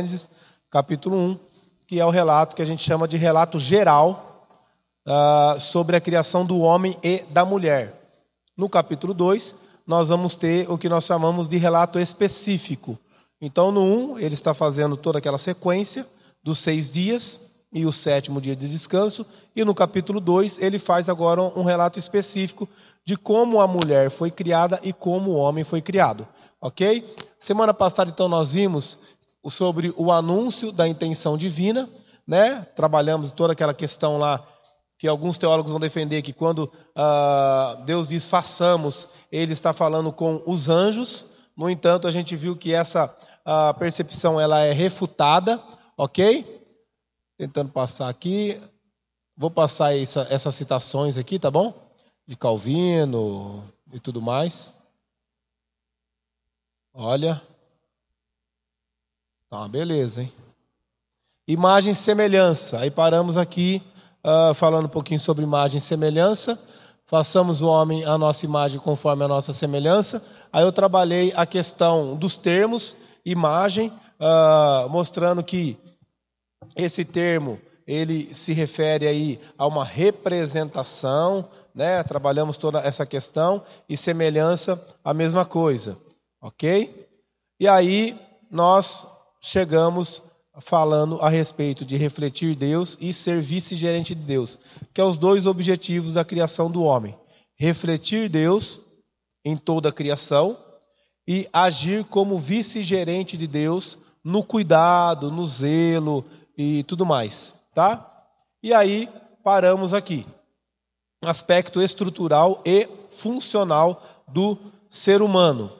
Gênesis, capítulo 1, que é o relato que a gente chama de relato geral uh, sobre a criação do homem e da mulher. No capítulo 2, nós vamos ter o que nós chamamos de relato específico. Então, no 1, ele está fazendo toda aquela sequência dos seis dias e o sétimo dia de descanso. E no capítulo 2, ele faz agora um relato específico de como a mulher foi criada e como o homem foi criado. Ok? Semana passada, então, nós vimos sobre o anúncio da intenção divina, né? Trabalhamos toda aquela questão lá que alguns teólogos vão defender que quando uh, Deus diz façamos, ele está falando com os anjos. No entanto, a gente viu que essa uh, percepção ela é refutada, ok? Tentando passar aqui, vou passar essa, essas citações aqui, tá bom? De Calvino e tudo mais. Olha, tá uma beleza, hein? Imagem e semelhança. Aí paramos aqui uh, falando um pouquinho sobre imagem e semelhança. Façamos o homem a nossa imagem conforme a nossa semelhança. Aí eu trabalhei a questão dos termos, imagem, uh, mostrando que esse termo ele se refere aí a uma representação, né? Trabalhamos toda essa questão e semelhança a mesma coisa, ok? E aí nós chegamos falando a respeito de refletir Deus e ser vice-gerente de Deus, que é os dois objetivos da criação do homem: refletir Deus em toda a criação e agir como vice-gerente de Deus no cuidado, no zelo e tudo mais, tá? E aí paramos aqui. Aspecto estrutural e funcional do ser humano.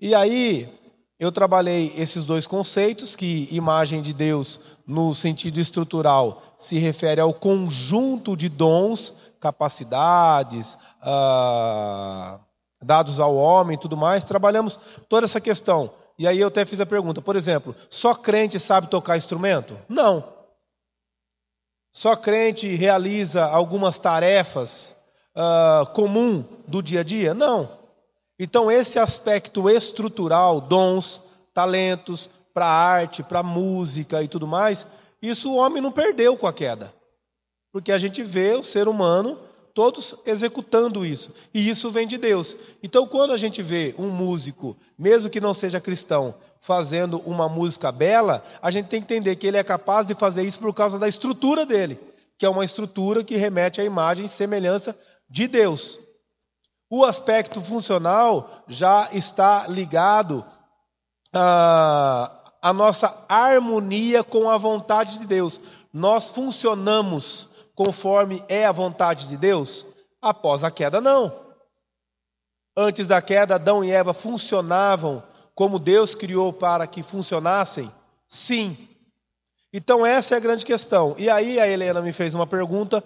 E aí eu trabalhei esses dois conceitos, que imagem de Deus, no sentido estrutural, se refere ao conjunto de dons, capacidades, ah, dados ao homem tudo mais. Trabalhamos toda essa questão. E aí eu até fiz a pergunta, por exemplo, só crente sabe tocar instrumento? Não. Só crente realiza algumas tarefas uh, comum do dia a dia? Não. Então, esse aspecto estrutural, dons, talentos para arte, para música e tudo mais, isso o homem não perdeu com a queda. Porque a gente vê o ser humano todos executando isso. E isso vem de Deus. Então, quando a gente vê um músico, mesmo que não seja cristão, fazendo uma música bela, a gente tem que entender que ele é capaz de fazer isso por causa da estrutura dele, que é uma estrutura que remete à imagem e semelhança de Deus. O aspecto funcional já está ligado à, à nossa harmonia com a vontade de Deus. Nós funcionamos conforme é a vontade de Deus? Após a queda, não. Antes da queda, Adão e Eva funcionavam como Deus criou para que funcionassem? Sim. Então, essa é a grande questão. E aí, a Helena me fez uma pergunta,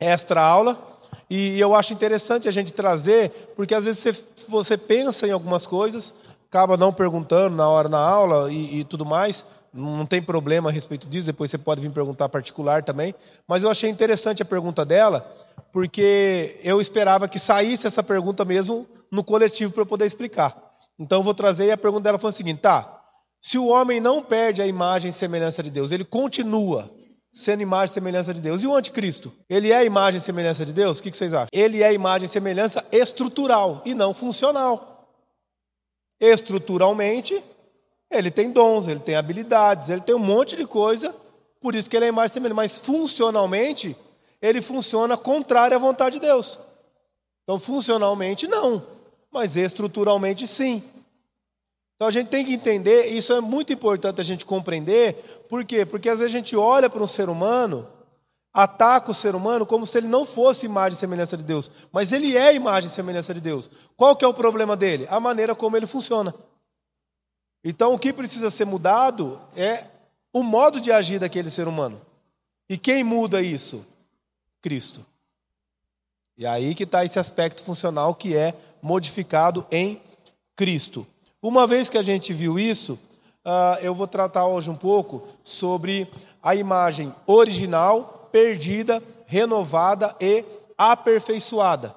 extra aula, e eu acho interessante a gente trazer, porque às vezes você, você pensa em algumas coisas, acaba não perguntando na hora na aula e, e tudo mais, não tem problema a respeito disso, depois você pode vir perguntar particular também. Mas eu achei interessante a pergunta dela, porque eu esperava que saísse essa pergunta mesmo no coletivo para eu poder explicar. Então eu vou trazer e a pergunta dela foi o seguinte: tá, se o homem não perde a imagem e semelhança de Deus, ele continua sendo imagem e semelhança de Deus. E o anticristo? Ele é imagem e semelhança de Deus? O que vocês acham? Ele é imagem e semelhança estrutural e não funcional. Estruturalmente, ele tem dons, ele tem habilidades, ele tem um monte de coisa, por isso que ele é imagem e semelhança. Mas funcionalmente, ele funciona contrário à vontade de Deus. Então, funcionalmente, não, mas estruturalmente, sim. Então a gente tem que entender, e isso é muito importante a gente compreender, por quê? Porque às vezes a gente olha para um ser humano, ataca o ser humano como se ele não fosse imagem e semelhança de Deus, mas ele é imagem e semelhança de Deus. Qual que é o problema dele? A maneira como ele funciona. Então o que precisa ser mudado é o modo de agir daquele ser humano. E quem muda isso? Cristo. E aí que está esse aspecto funcional que é modificado em Cristo. Uma vez que a gente viu isso, uh, eu vou tratar hoje um pouco sobre a imagem original, perdida, renovada e aperfeiçoada,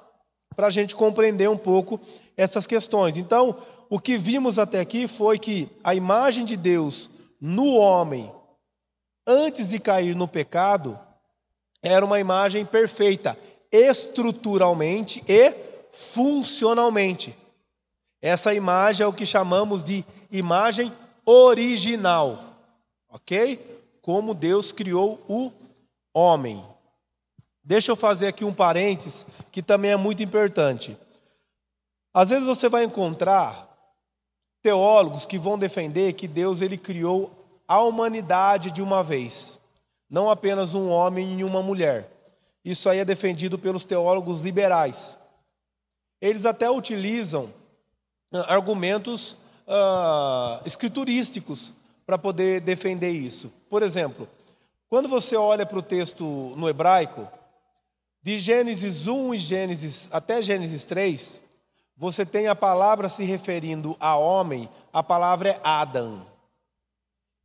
para a gente compreender um pouco essas questões. Então, o que vimos até aqui foi que a imagem de Deus no homem antes de cair no pecado era uma imagem perfeita, estruturalmente e funcionalmente. Essa imagem é o que chamamos de imagem original, ok? Como Deus criou o homem. Deixa eu fazer aqui um parênteses que também é muito importante. Às vezes você vai encontrar teólogos que vão defender que Deus ele criou a humanidade de uma vez, não apenas um homem e uma mulher. Isso aí é defendido pelos teólogos liberais. Eles até utilizam argumentos uh, escriturísticos para poder defender isso. Por exemplo, quando você olha para o texto no hebraico, de Gênesis 1 e Gênesis até Gênesis 3, você tem a palavra se referindo a homem, a palavra é Adam.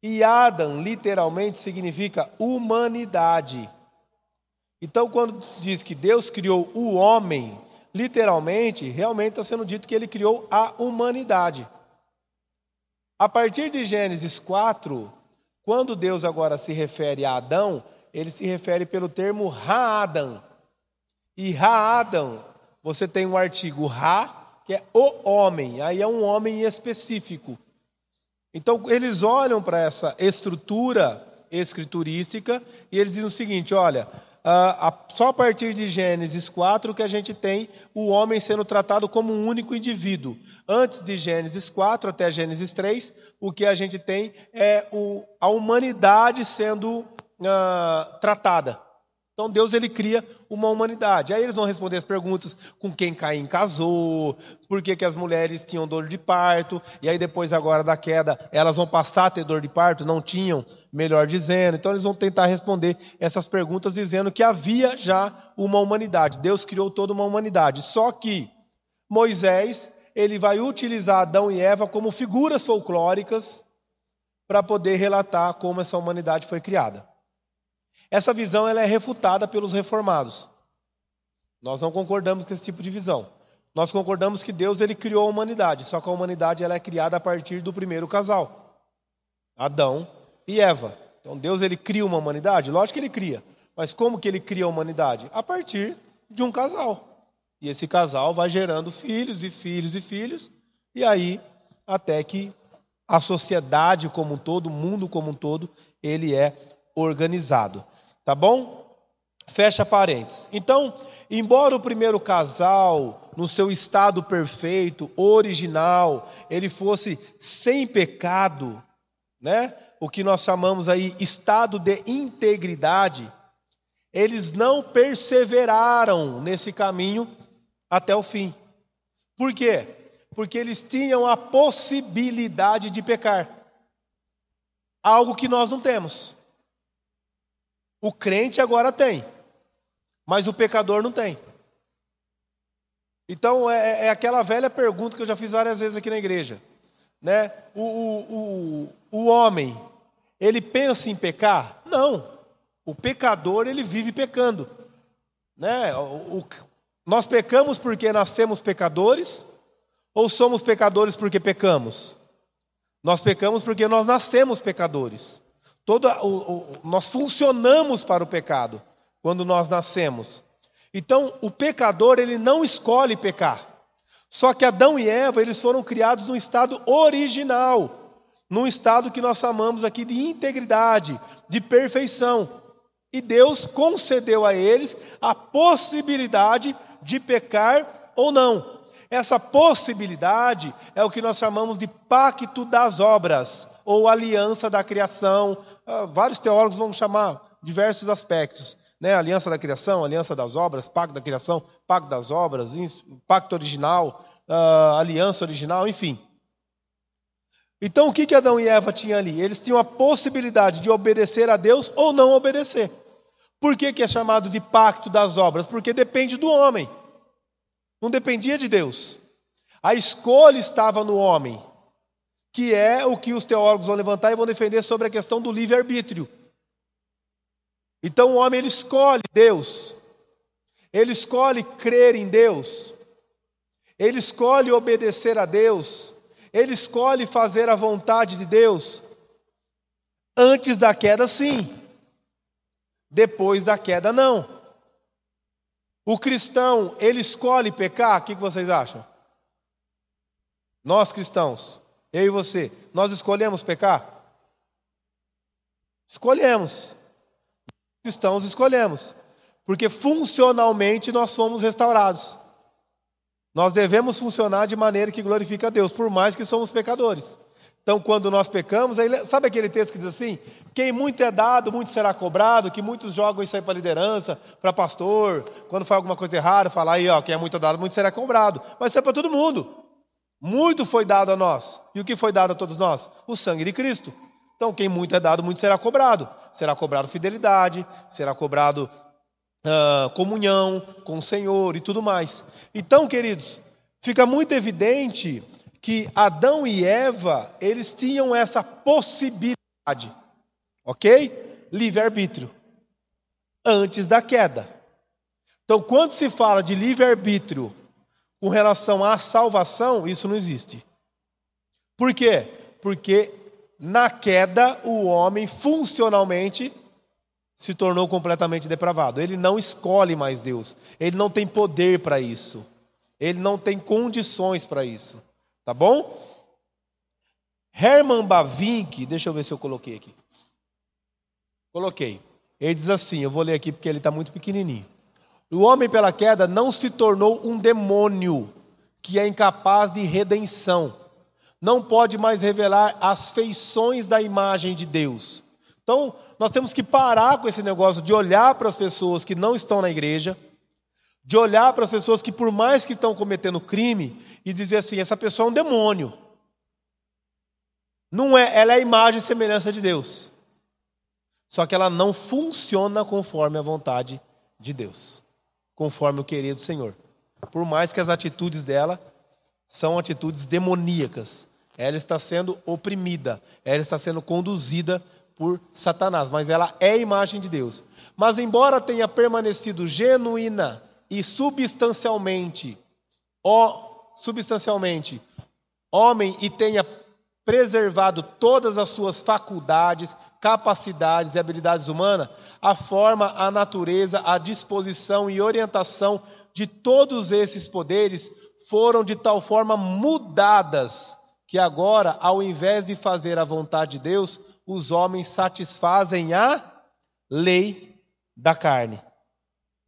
E Adam literalmente significa humanidade. Então, quando diz que Deus criou o homem, literalmente, realmente está sendo dito que ele criou a humanidade. A partir de Gênesis 4, quando Deus agora se refere a Adão, ele se refere pelo termo Ra-Adam. E Ra-Adam, você tem um artigo Ra, que é o homem, aí é um homem específico. Então, eles olham para essa estrutura escriturística e eles dizem o seguinte: olha, só a partir de Gênesis 4 que a gente tem o homem sendo tratado como um único indivíduo. Antes de Gênesis 4 até Gênesis 3, o que a gente tem é a humanidade sendo ah, tratada. Então Deus ele cria uma humanidade. Aí eles vão responder as perguntas com quem Caim casou, por que, que as mulheres tinham dor de parto, e aí depois agora da queda elas vão passar a ter dor de parto, não tinham, melhor dizendo. Então eles vão tentar responder essas perguntas dizendo que havia já uma humanidade. Deus criou toda uma humanidade. Só que Moisés, ele vai utilizar Adão e Eva como figuras folclóricas para poder relatar como essa humanidade foi criada. Essa visão ela é refutada pelos reformados. Nós não concordamos com esse tipo de visão. Nós concordamos que Deus ele criou a humanidade, só que a humanidade ela é criada a partir do primeiro casal, Adão e Eva. Então Deus ele cria uma humanidade, lógico que ele cria, mas como que ele cria a humanidade? A partir de um casal. E esse casal vai gerando filhos e filhos e filhos, e aí até que a sociedade como um todo, o mundo como um todo, ele é organizado. Tá bom? Fecha parênteses. Então, embora o primeiro casal, no seu estado perfeito, original, ele fosse sem pecado, né? O que nós chamamos aí estado de integridade, eles não perseveraram nesse caminho até o fim. Por quê? Porque eles tinham a possibilidade de pecar. Algo que nós não temos. O crente agora tem, mas o pecador não tem. Então é, é, aquela velha pergunta que eu já fiz várias vezes aqui na igreja. Né? O, o, o, o homem, ele pensa em pecar? Não. O pecador, ele vive pecando. Né? O, o, nós pecamos porque nascemos pecadores? Ou somos pecadores porque pecamos? Nós pecamos porque nós nascemos pecadores. Todo o, o, nós funcionamos para o pecado quando nós nascemos. Então, o pecador, ele não escolhe pecar. Só que Adão e Eva, eles foram criados num estado original, num estado que nós chamamos aqui de integridade, de perfeição. E Deus concedeu a eles a possibilidade de pecar ou não. Essa possibilidade é o que nós chamamos de pacto das obras ou aliança da criação. Ah, vários teólogos vão chamar diversos aspectos. Né? Aliança da criação, aliança das obras, pacto da criação, pacto das obras, pacto original, uh, aliança original, enfim. Então o que, que Adão e Eva tinham ali? Eles tinham a possibilidade de obedecer a Deus ou não obedecer. Por que, que é chamado de pacto das obras? Porque depende do homem. Não dependia de Deus. A escolha estava no homem que é o que os teólogos vão levantar e vão defender sobre a questão do livre-arbítrio. Então o homem ele escolhe Deus, ele escolhe crer em Deus, ele escolhe obedecer a Deus, ele escolhe fazer a vontade de Deus. Antes da queda, sim. Depois da queda, não. O cristão, ele escolhe pecar? O que vocês acham? Nós cristãos, eu e você, nós escolhemos pecar? Escolhemos. Cristãos escolhemos. Porque funcionalmente nós fomos restaurados. Nós devemos funcionar de maneira que glorifica a Deus, por mais que somos pecadores. Então, quando nós pecamos, aí, sabe aquele texto que diz assim: quem muito é dado, muito será cobrado, que muitos jogam isso aí para liderança, para pastor, quando faz alguma coisa errada, fala aí, ó, quem é muito dado, muito será cobrado. Mas isso é para todo mundo. Muito foi dado a nós. E o que foi dado a todos nós? O sangue de Cristo. Então, quem muito é dado, muito será cobrado. Será cobrado fidelidade, será cobrado uh, comunhão com o Senhor e tudo mais. Então, queridos, fica muito evidente que Adão e Eva, eles tinham essa possibilidade, ok? Livre-arbítrio, antes da queda. Então, quando se fala de livre-arbítrio com relação à salvação, isso não existe. Por quê? Porque na queda o homem funcionalmente se tornou completamente depravado. Ele não escolhe mais Deus, ele não tem poder para isso, ele não tem condições para isso. Tá bom? Herman Bavinck, deixa eu ver se eu coloquei aqui. Coloquei. Ele diz assim, eu vou ler aqui porque ele está muito pequenininho. O homem pela queda não se tornou um demônio que é incapaz de redenção. Não pode mais revelar as feições da imagem de Deus. Então, nós temos que parar com esse negócio de olhar para as pessoas que não estão na igreja, de olhar para as pessoas que, por mais que estão cometendo crime, e dizer assim: essa pessoa é um demônio. Não é, ela é a imagem e semelhança de Deus. Só que ela não funciona conforme a vontade de Deus, conforme o querer do Senhor. Por mais que as atitudes dela são atitudes demoníacas, ela está sendo oprimida, ela está sendo conduzida por Satanás, mas ela é imagem de Deus. Mas embora tenha permanecido genuína e substancialmente, ó, substancialmente homem e tenha preservado todas as suas faculdades, capacidades e habilidades humanas, a forma, a natureza, a disposição e orientação de todos esses poderes foram de tal forma mudadas que agora, ao invés de fazer a vontade de Deus, os homens satisfazem a lei da carne.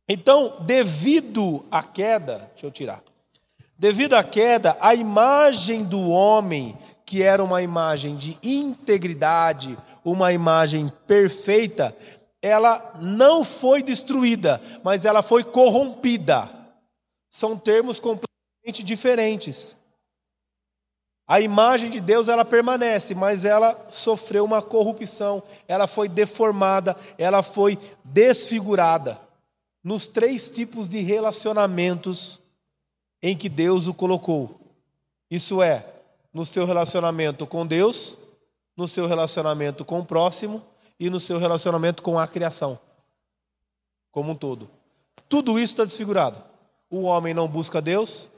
Então, devido à queda, deixa eu tirar. Devido à queda, a imagem do homem, que era uma imagem de integridade, uma imagem perfeita, ela não foi destruída, mas ela foi corrompida. São termos completamente diferentes. A imagem de Deus ela permanece, mas ela sofreu uma corrupção, ela foi deformada, ela foi desfigurada nos três tipos de relacionamentos em que Deus o colocou. Isso é, no seu relacionamento com Deus, no seu relacionamento com o próximo e no seu relacionamento com a criação, como um todo. Tudo isso está desfigurado. O homem não busca Deus,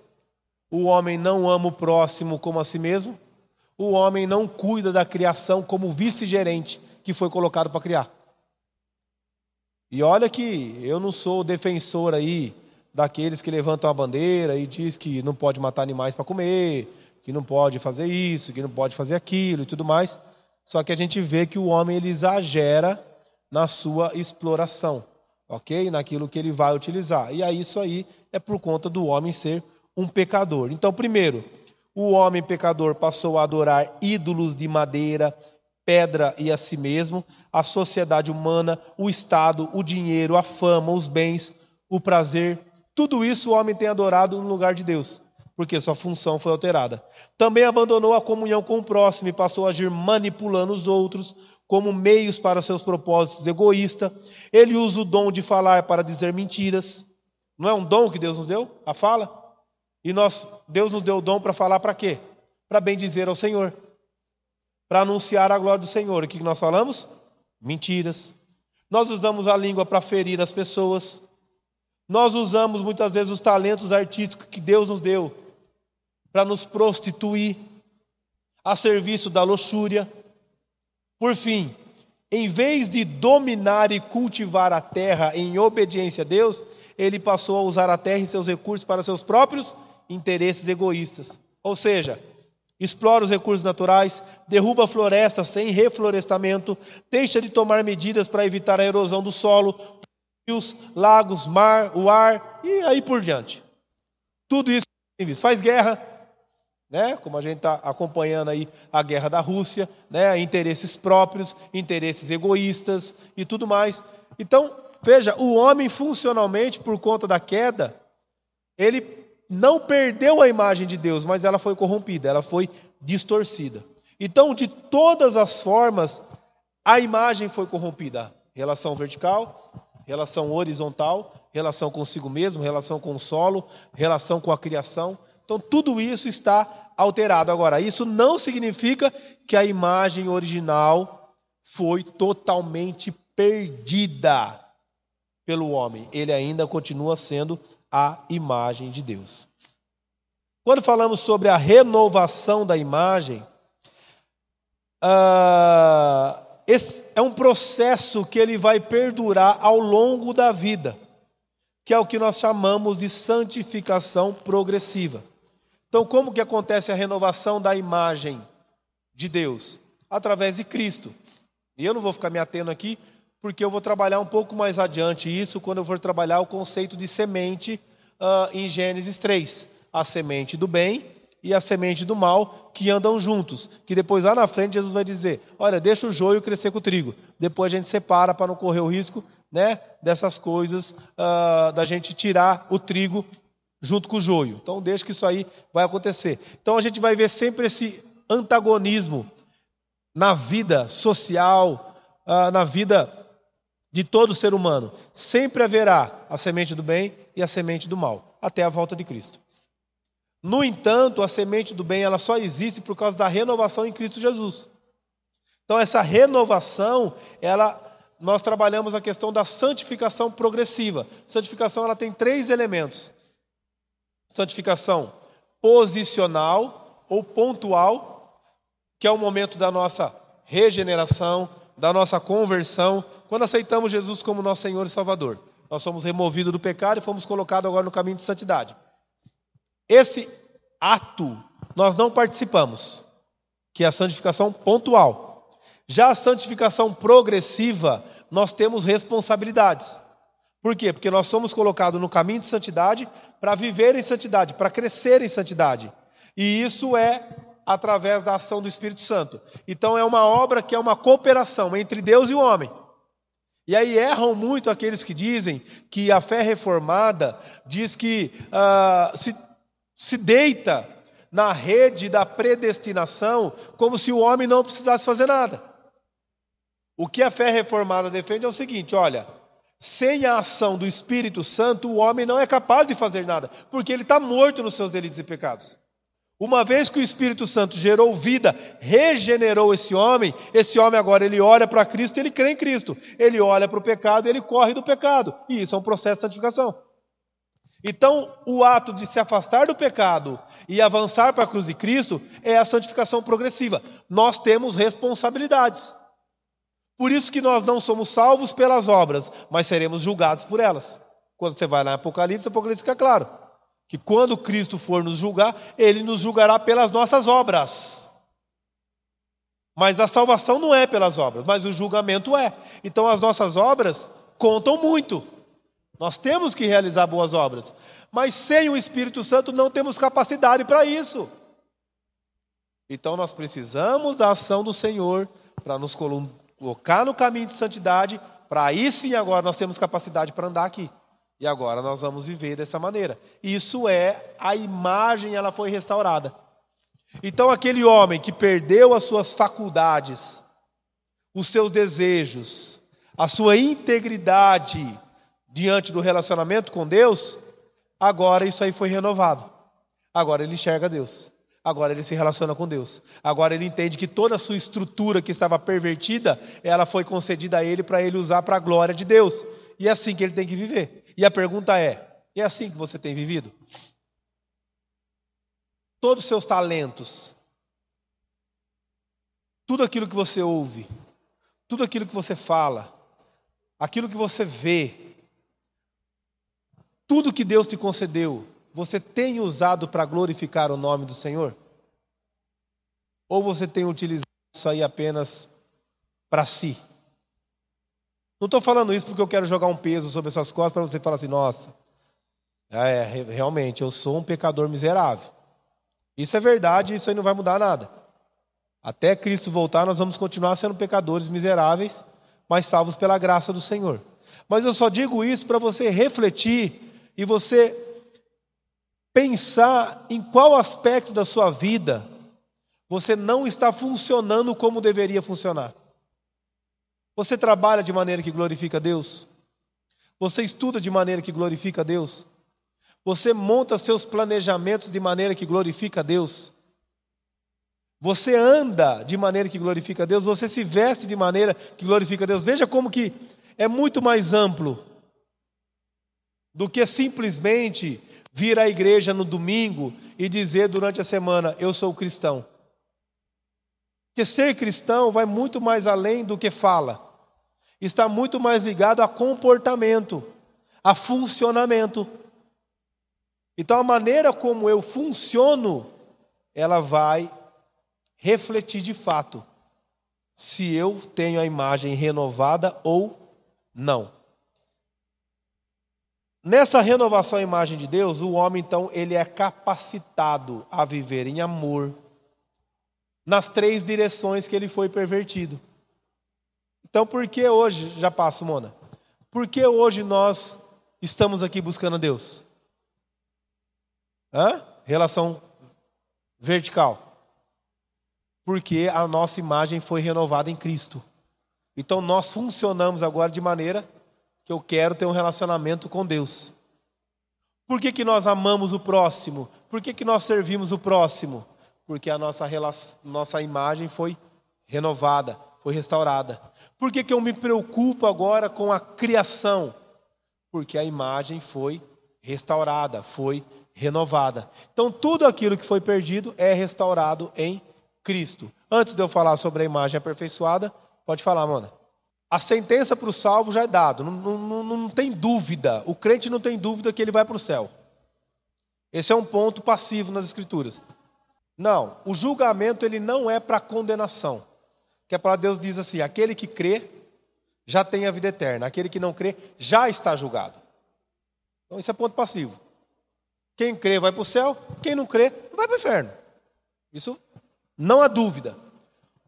o homem não ama o próximo como a si mesmo, o homem não cuida da criação como vice-gerente que foi colocado para criar. E olha que eu não sou defensor aí daqueles que levantam a bandeira e diz que não pode matar animais para comer, que não pode fazer isso, que não pode fazer aquilo e tudo mais. Só que a gente vê que o homem ele exagera na sua exploração, ok? Naquilo que ele vai utilizar. E aí isso aí é por conta do homem ser um pecador. Então, primeiro, o homem pecador passou a adorar ídolos de madeira, pedra e a si mesmo, a sociedade humana, o Estado, o dinheiro, a fama, os bens, o prazer. Tudo isso o homem tem adorado no lugar de Deus, porque sua função foi alterada. Também abandonou a comunhão com o próximo e passou a agir manipulando os outros como meios para seus propósitos egoístas. Ele usa o dom de falar para dizer mentiras. Não é um dom que Deus nos deu? A fala? E nós, Deus nos deu o dom para falar para quê? Para bem dizer ao Senhor para anunciar a glória do Senhor. O que nós falamos? Mentiras. Nós usamos a língua para ferir as pessoas. Nós usamos muitas vezes os talentos artísticos que Deus nos deu para nos prostituir a serviço da luxúria. Por fim, em vez de dominar e cultivar a terra em obediência a Deus, ele passou a usar a terra e seus recursos para seus próprios interesses egoístas. Ou seja, explora os recursos naturais, derruba florestas sem reflorestamento, deixa de tomar medidas para evitar a erosão do solo, rios, lagos, mar, o ar e aí por diante. Tudo isso faz guerra, né? Como a gente está acompanhando aí a guerra da Rússia, né? Interesses próprios, interesses egoístas e tudo mais. Então, veja, o homem funcionalmente por conta da queda, ele não perdeu a imagem de Deus, mas ela foi corrompida, ela foi distorcida. Então, de todas as formas, a imagem foi corrompida. Relação vertical, relação horizontal, relação consigo mesmo, relação com o solo, relação com a criação. Então, tudo isso está alterado. Agora, isso não significa que a imagem original foi totalmente perdida pelo homem. Ele ainda continua sendo a imagem de Deus. Quando falamos sobre a renovação da imagem, uh, esse é um processo que ele vai perdurar ao longo da vida, que é o que nós chamamos de santificação progressiva. Então, como que acontece a renovação da imagem de Deus? Através de Cristo. E eu não vou ficar me atendo aqui, porque eu vou trabalhar um pouco mais adiante isso quando eu for trabalhar o conceito de semente uh, em Gênesis 3. A semente do bem e a semente do mal que andam juntos. Que depois lá na frente Jesus vai dizer: olha, deixa o joio crescer com o trigo. Depois a gente separa para não correr o risco né, dessas coisas, uh, da gente tirar o trigo junto com o joio. Então deixa que isso aí vai acontecer. Então a gente vai ver sempre esse antagonismo na vida social, uh, na vida de todo ser humano. Sempre haverá a semente do bem e a semente do mal, até a volta de Cristo. No entanto, a semente do bem ela só existe por causa da renovação em Cristo Jesus. Então essa renovação, ela nós trabalhamos a questão da santificação progressiva. Santificação ela tem três elementos: santificação posicional ou pontual, que é o momento da nossa regeneração, da nossa conversão, quando aceitamos Jesus como nosso Senhor e Salvador. Nós somos removidos do pecado e fomos colocados agora no caminho de santidade. Esse ato nós não participamos, que é a santificação pontual. Já a santificação progressiva, nós temos responsabilidades. Por quê? Porque nós somos colocados no caminho de santidade para viver em santidade, para crescer em santidade. E isso é através da ação do Espírito Santo. Então é uma obra que é uma cooperação entre Deus e o homem. E aí erram muito aqueles que dizem que a fé reformada diz que uh, se se deita na rede da predestinação como se o homem não precisasse fazer nada. O que a fé reformada defende é o seguinte: olha, sem a ação do Espírito Santo, o homem não é capaz de fazer nada, porque ele está morto nos seus delitos e pecados. Uma vez que o Espírito Santo gerou vida, regenerou esse homem, esse homem agora ele olha para Cristo, ele crê em Cristo. Ele olha para o pecado, ele corre do pecado. E isso é um processo de santificação. Então, o ato de se afastar do pecado e avançar para a cruz de Cristo é a santificação progressiva. Nós temos responsabilidades. Por isso que nós não somos salvos pelas obras, mas seremos julgados por elas. Quando você vai lá em Apocalipse, Apocalipse fica claro que quando Cristo for nos julgar, ele nos julgará pelas nossas obras. Mas a salvação não é pelas obras, mas o julgamento é. Então as nossas obras contam muito. Nós temos que realizar boas obras, mas sem o Espírito Santo não temos capacidade para isso. Então nós precisamos da ação do Senhor para nos colocar no caminho de santidade, para aí sim agora nós temos capacidade para andar aqui. E agora nós vamos viver dessa maneira. Isso é a imagem, ela foi restaurada. Então aquele homem que perdeu as suas faculdades, os seus desejos, a sua integridade, diante do relacionamento com Deus, agora isso aí foi renovado. Agora ele enxerga Deus. Agora ele se relaciona com Deus. Agora ele entende que toda a sua estrutura que estava pervertida, ela foi concedida a ele para ele usar para a glória de Deus. E é assim que ele tem que viver. E a pergunta é: é assim que você tem vivido? Todos os seus talentos, tudo aquilo que você ouve, tudo aquilo que você fala, aquilo que você vê, tudo que Deus te concedeu, você tem usado para glorificar o nome do Senhor? Ou você tem utilizado isso aí apenas para si? Não estou falando isso porque eu quero jogar um peso sobre essas costas para você falar assim, nossa, é, realmente, eu sou um pecador miserável. Isso é verdade, isso aí não vai mudar nada. Até Cristo voltar, nós vamos continuar sendo pecadores miseráveis, mas salvos pela graça do Senhor. Mas eu só digo isso para você refletir e você pensar em qual aspecto da sua vida você não está funcionando como deveria funcionar. Você trabalha de maneira que glorifica a Deus? Você estuda de maneira que glorifica a Deus? Você monta seus planejamentos de maneira que glorifica a Deus? Você anda de maneira que glorifica a Deus? Você se veste de maneira que glorifica a Deus? Veja como que é muito mais amplo do que simplesmente vir à igreja no domingo e dizer durante a semana: Eu sou cristão. Porque ser cristão vai muito mais além do que fala, está muito mais ligado a comportamento, a funcionamento. Então, a maneira como eu funciono, ela vai refletir de fato se eu tenho a imagem renovada ou não. Nessa renovação à imagem de Deus, o homem então ele é capacitado a viver em amor nas três direções que ele foi pervertido. Então, por que hoje, já passo, Mona? Por que hoje nós estamos aqui buscando Deus? Hã? Relação vertical. Porque a nossa imagem foi renovada em Cristo. Então nós funcionamos agora de maneira que eu quero ter um relacionamento com Deus. Por que, que nós amamos o próximo? Por que, que nós servimos o próximo? Porque a nossa, nossa imagem foi renovada, foi restaurada. Por que, que eu me preocupo agora com a criação? Porque a imagem foi restaurada, foi renovada. Então, tudo aquilo que foi perdido é restaurado em Cristo. Antes de eu falar sobre a imagem aperfeiçoada, pode falar, Mona. A sentença para o salvo já é dado, não, não, não tem dúvida. O crente não tem dúvida que ele vai para o céu. Esse é um ponto passivo nas Escrituras. Não, o julgamento ele não é para condenação. Que a palavra de Deus diz assim: aquele que crê já tem a vida eterna, aquele que não crê já está julgado. Então isso é ponto passivo. Quem crê vai para o céu, quem não crê vai para o inferno. Isso não há dúvida.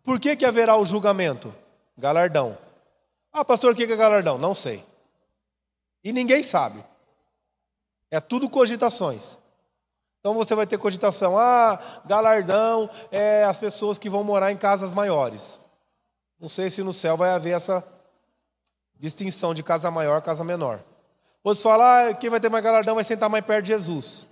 Por que, que haverá o julgamento? Galardão. Ah, pastor, o que é galardão? Não sei. E ninguém sabe. É tudo cogitações. Então você vai ter cogitação. Ah, galardão é as pessoas que vão morar em casas maiores. Não sei se no céu vai haver essa distinção de casa maior, casa menor. Outros falam, ah, quem vai ter mais galardão vai sentar mais perto de Jesus.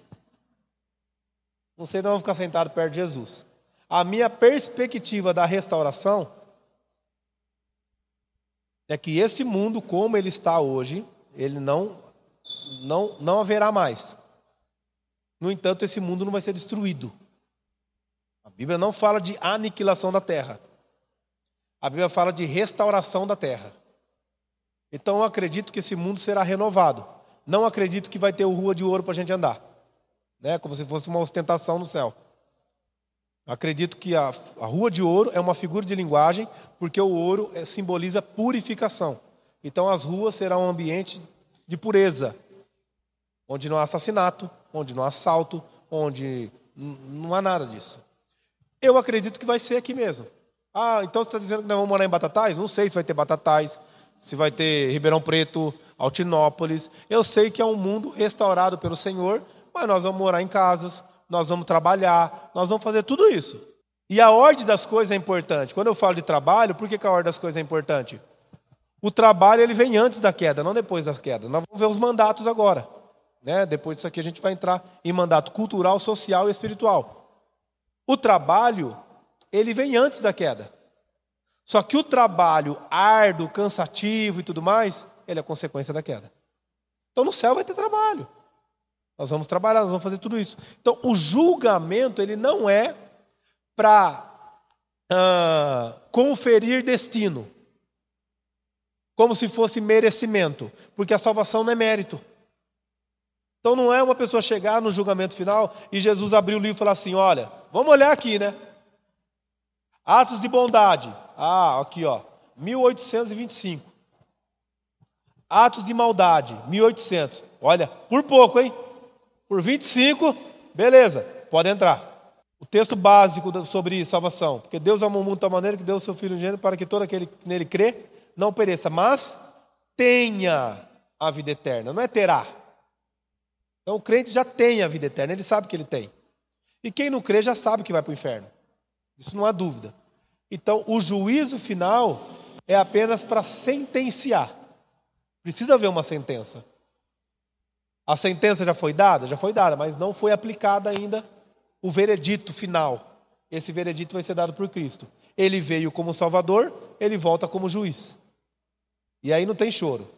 Não sei, não vão ficar sentado perto de Jesus. A minha perspectiva da restauração é que esse mundo como ele está hoje, ele não não não haverá mais. No entanto, esse mundo não vai ser destruído. A Bíblia não fala de aniquilação da terra. A Bíblia fala de restauração da terra. Então eu acredito que esse mundo será renovado. Não acredito que vai ter rua de ouro para a gente andar, né? Como se fosse uma ostentação no céu. Acredito que a, a rua de ouro é uma figura de linguagem, porque o ouro é, simboliza purificação. Então as ruas serão um ambiente de pureza, onde não há assassinato, onde não há assalto, onde não há nada disso. Eu acredito que vai ser aqui mesmo. Ah, então você está dizendo que nós vamos morar em Batatais? Não sei se vai ter Batatais, se vai ter Ribeirão Preto, Altinópolis. Eu sei que é um mundo restaurado pelo Senhor, mas nós vamos morar em casas, nós vamos trabalhar, nós vamos fazer tudo isso. E a ordem das coisas é importante. Quando eu falo de trabalho, por que, que a ordem das coisas é importante? O trabalho ele vem antes da queda, não depois da queda. Nós vamos ver os mandatos agora. Né? Depois disso aqui a gente vai entrar em mandato cultural, social e espiritual. O trabalho, ele vem antes da queda. Só que o trabalho árduo, cansativo e tudo mais, ele é consequência da queda. Então no céu vai ter trabalho. Nós vamos trabalhar, nós vamos fazer tudo isso. Então, o julgamento, ele não é para ah, conferir destino. como se fosse merecimento, porque a salvação não é mérito. Então não é uma pessoa chegar no julgamento final e Jesus abrir o livro e falar assim: olha, vamos olhar aqui, né? Atos de bondade. Ah, aqui, ó, 1825. Atos de maldade, 1800. Olha, por pouco, hein? Por 25, beleza, pode entrar. O texto básico sobre salvação. Porque Deus amou o mundo de tal maneira que deu o seu Filho gênero para que todo aquele que nele crê não pereça, mas tenha a vida eterna. Não é terá. Então o crente já tem a vida eterna, ele sabe que ele tem. E quem não crê já sabe que vai para o inferno. Isso não há dúvida. Então o juízo final é apenas para sentenciar. Precisa haver uma sentença. A sentença já foi dada? Já foi dada, mas não foi aplicada ainda o veredito final. Esse veredito vai ser dado por Cristo. Ele veio como Salvador, ele volta como juiz. E aí não tem choro.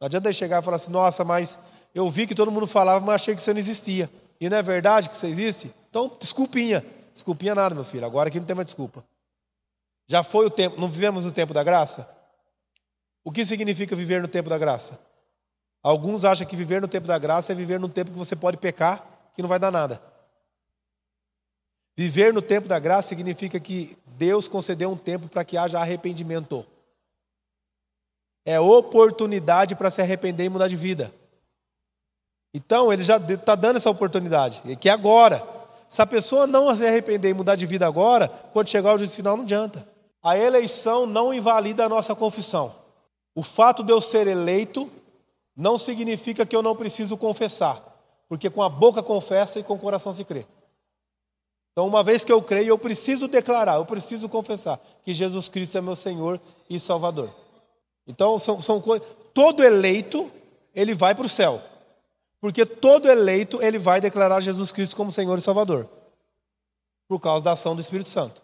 Não adianta chegar e falar assim: nossa, mas eu vi que todo mundo falava, mas achei que você não existia. E não é verdade que você existe? Então, desculpinha. Desculpinha nada, meu filho. Agora aqui não tem mais desculpa. Já foi o tempo, não vivemos no tempo da graça? O que significa viver no tempo da graça? Alguns acham que viver no tempo da graça é viver no tempo que você pode pecar, que não vai dar nada. Viver no tempo da graça significa que Deus concedeu um tempo para que haja arrependimento. É oportunidade para se arrepender e mudar de vida. Então, ele já está dando essa oportunidade, que é agora. Se a pessoa não se arrepender e mudar de vida agora, quando chegar o juízo final, não adianta. A eleição não invalida a nossa confissão. O fato de eu ser eleito não significa que eu não preciso confessar, porque com a boca confessa e com o coração se crê. Então, uma vez que eu creio, eu preciso declarar, eu preciso confessar que Jesus Cristo é meu Senhor e Salvador. Então, são, são coisas. Todo eleito, ele vai para o céu. Porque todo eleito, ele vai declarar Jesus Cristo como Senhor e Salvador. Por causa da ação do Espírito Santo.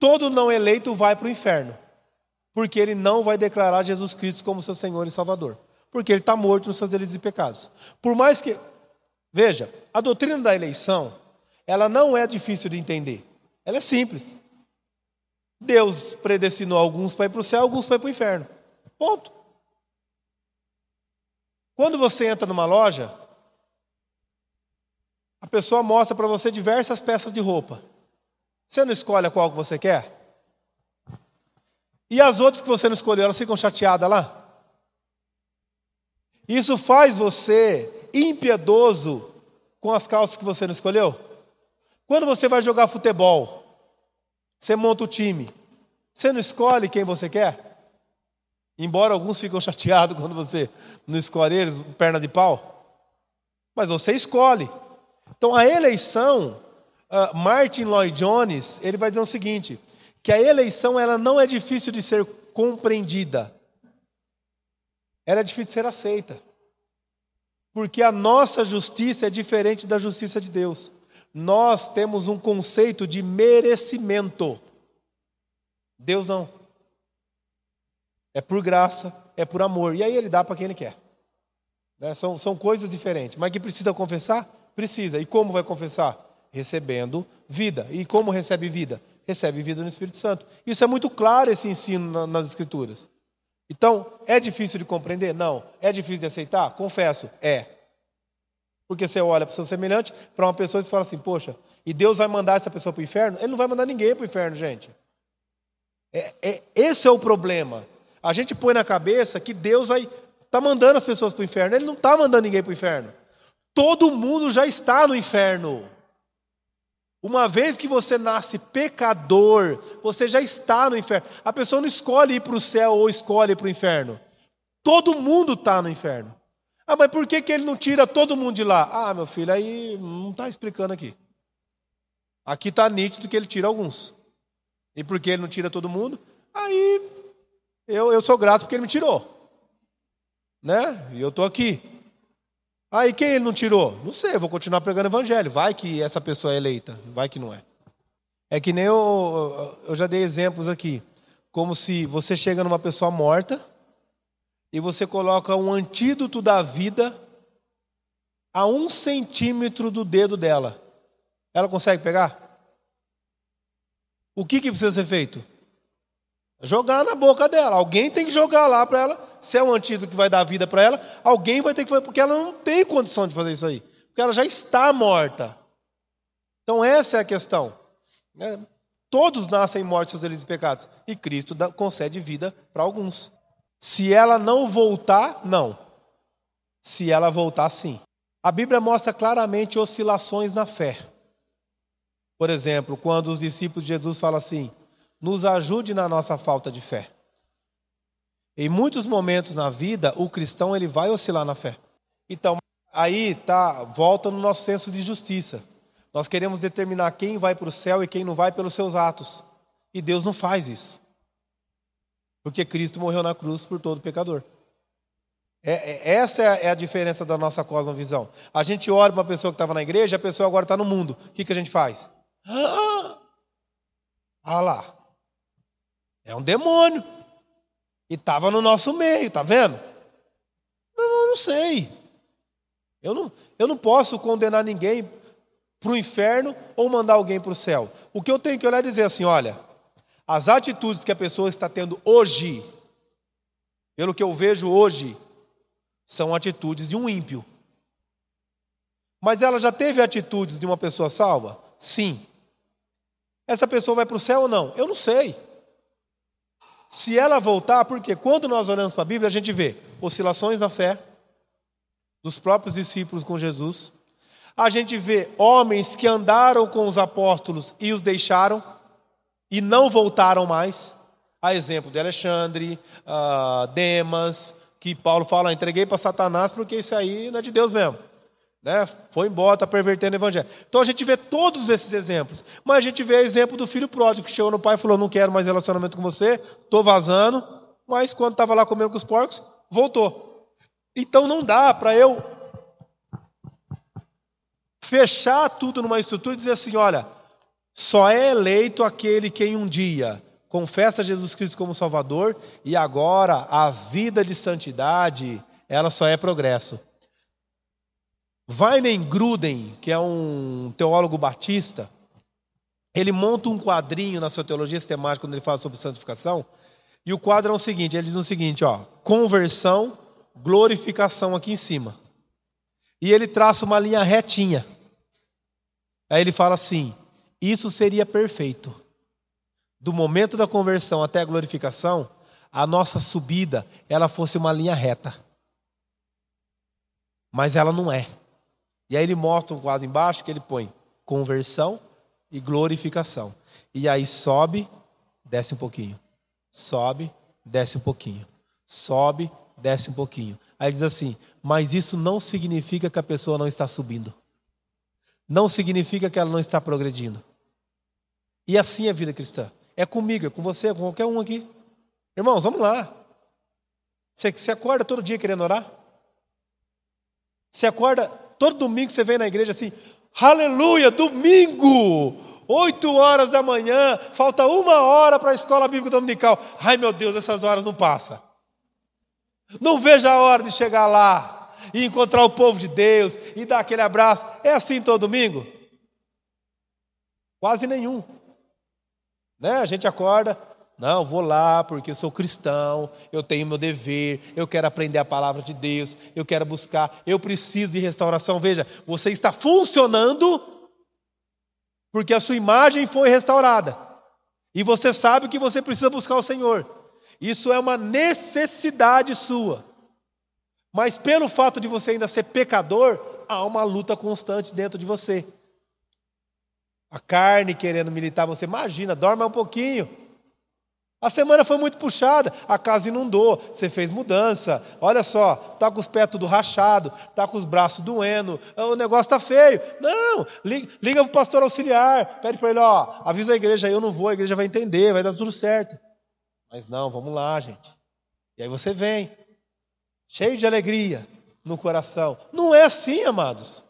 Todo não eleito vai para o inferno. Porque ele não vai declarar Jesus Cristo como seu Senhor e Salvador. Porque ele está morto nos seus delitos e pecados. Por mais que. Veja, a doutrina da eleição ela não é difícil de entender. Ela é simples. Deus predestinou alguns para ir para o céu, alguns para ir para o inferno. Ponto. Quando você entra numa loja, a pessoa mostra para você diversas peças de roupa. Você não escolhe a qual que você quer? E as outras que você não escolheu, elas ficam chateadas lá? Isso faz você impiedoso com as calças que você não escolheu? Quando você vai jogar futebol, você monta o time, você não escolhe quem você quer? Embora alguns ficam chateados quando você não escolhe eles, perna de pau. Mas você escolhe. Então a eleição, uh, Martin Lloyd Jones, ele vai dizer o seguinte: que a eleição ela não é difícil de ser compreendida, ela é difícil de ser aceita. Porque a nossa justiça é diferente da justiça de Deus nós temos um conceito de merecimento. Deus não. É por graça, é por amor. E aí ele dá para quem ele quer. Né? São, são coisas diferentes. Mas que precisa confessar? Precisa. E como vai confessar? Recebendo vida. E como recebe vida? Recebe vida no Espírito Santo. Isso é muito claro, esse ensino na, nas Escrituras. Então, é difícil de compreender? Não. É difícil de aceitar? Confesso, é. Porque você olha para o seu semelhante, para uma pessoa e fala assim, poxa, e Deus vai mandar essa pessoa para o inferno? Ele não vai mandar ninguém para o inferno, gente. É, é, esse é o problema. A gente põe na cabeça que Deus vai tá mandando as pessoas para o inferno. Ele não está mandando ninguém para o inferno. Todo mundo já está no inferno. Uma vez que você nasce pecador, você já está no inferno. A pessoa não escolhe ir para o céu ou escolhe ir para o inferno. Todo mundo está no inferno. Ah, mas por que, que ele não tira todo mundo de lá? Ah, meu filho, aí não está explicando aqui. Aqui está nítido que ele tira alguns. E por que ele não tira todo mundo? Aí eu, eu sou grato porque ele me tirou. Né? E eu estou aqui. Aí quem ele não tirou? Não sei, vou continuar pregando evangelho. Vai que essa pessoa é eleita, vai que não é. É que nem eu, eu já dei exemplos aqui. Como se você chega numa pessoa morta e você coloca um antídoto da vida a um centímetro do dedo dela, ela consegue pegar? O que, que precisa ser feito? Jogar na boca dela. Alguém tem que jogar lá para ela. Se é um antídoto que vai dar vida para ela, alguém vai ter que fazer, porque ela não tem condição de fazer isso aí. Porque ela já está morta. Então, essa é a questão. Né? Todos nascem mortos seus delitos e pecados. E Cristo concede vida para alguns. Se ela não voltar, não. Se ela voltar, sim. A Bíblia mostra claramente oscilações na fé. Por exemplo, quando os discípulos de Jesus falam assim: nos ajude na nossa falta de fé. Em muitos momentos na vida, o cristão ele vai oscilar na fé. Então, aí tá, volta no nosso senso de justiça. Nós queremos determinar quem vai para o céu e quem não vai pelos seus atos. E Deus não faz isso. Porque Cristo morreu na cruz por todo pecador. É, é, essa é a diferença da nossa cosmovisão. A gente olha para uma pessoa que estava na igreja, a pessoa agora está no mundo. O que, que a gente faz? Ah, ah lá. É um demônio. E estava no nosso meio, tá vendo? Eu não sei. Eu não, eu não posso condenar ninguém para o inferno ou mandar alguém para o céu. O que eu tenho que olhar é dizer assim: olha, as atitudes que a pessoa está tendo hoje, pelo que eu vejo hoje, são atitudes de um ímpio. Mas ela já teve atitudes de uma pessoa salva? Sim. Essa pessoa vai para o céu ou não? Eu não sei. Se ela voltar, porque quando nós olhamos para a Bíblia, a gente vê oscilações na fé dos próprios discípulos com Jesus. A gente vê homens que andaram com os apóstolos e os deixaram e não voltaram mais. A exemplo de Alexandre, uh, Demas, que Paulo fala, entreguei para Satanás porque isso aí não é de Deus mesmo. Né? Foi embora, está pervertendo o evangelho. Então a gente vê todos esses exemplos. Mas a gente vê o exemplo do filho pródigo que chegou no pai e falou: Não quero mais relacionamento com você, estou vazando. Mas quando estava lá comendo com os porcos, voltou. Então não dá para eu fechar tudo numa estrutura e dizer assim: olha, só é eleito aquele que em um dia confessa Jesus Cristo como Salvador e agora a vida de santidade, ela só é progresso. Weinen Gruden, que é um teólogo batista, ele monta um quadrinho na sua teologia sistemática quando ele fala sobre santificação, e o quadro é o seguinte, ele diz o seguinte, ó, conversão, glorificação aqui em cima. E ele traça uma linha retinha. Aí ele fala assim: isso seria perfeito. Do momento da conversão até a glorificação, a nossa subida, ela fosse uma linha reta. Mas ela não é. E aí ele mostra um quadro embaixo que ele põe conversão e glorificação. E aí sobe, desce um pouquinho. Sobe, desce um pouquinho. Sobe, desce um pouquinho. Aí ele diz assim: mas isso não significa que a pessoa não está subindo. Não significa que ela não está progredindo. E assim é a vida cristã. É comigo, é com você, é com qualquer um aqui. Irmãos, vamos lá. Você, você acorda todo dia querendo orar? Você acorda todo domingo você vem na igreja assim, aleluia, domingo, oito horas da manhã, falta uma hora para a escola bíblica dominical. Ai meu Deus, essas horas não passam. Não vejo a hora de chegar lá e encontrar o povo de Deus e dar aquele abraço. É assim todo domingo? Quase nenhum. Né? A gente acorda, não, vou lá porque eu sou cristão, eu tenho meu dever, eu quero aprender a palavra de Deus, eu quero buscar, eu preciso de restauração. Veja, você está funcionando porque a sua imagem foi restaurada. E você sabe que você precisa buscar o Senhor. Isso é uma necessidade sua. Mas pelo fato de você ainda ser pecador, há uma luta constante dentro de você. A carne querendo militar você, imagina, dorme um pouquinho. A semana foi muito puxada, a casa inundou, você fez mudança. Olha só, tá com os pés tudo rachado, tá com os braços doendo, o negócio tá feio. Não, liga, liga pro pastor auxiliar, pede para ele, ó, avisa a igreja, eu não vou, a igreja vai entender, vai dar tudo certo. Mas não, vamos lá, gente. E aí você vem, cheio de alegria no coração. Não é assim, amados.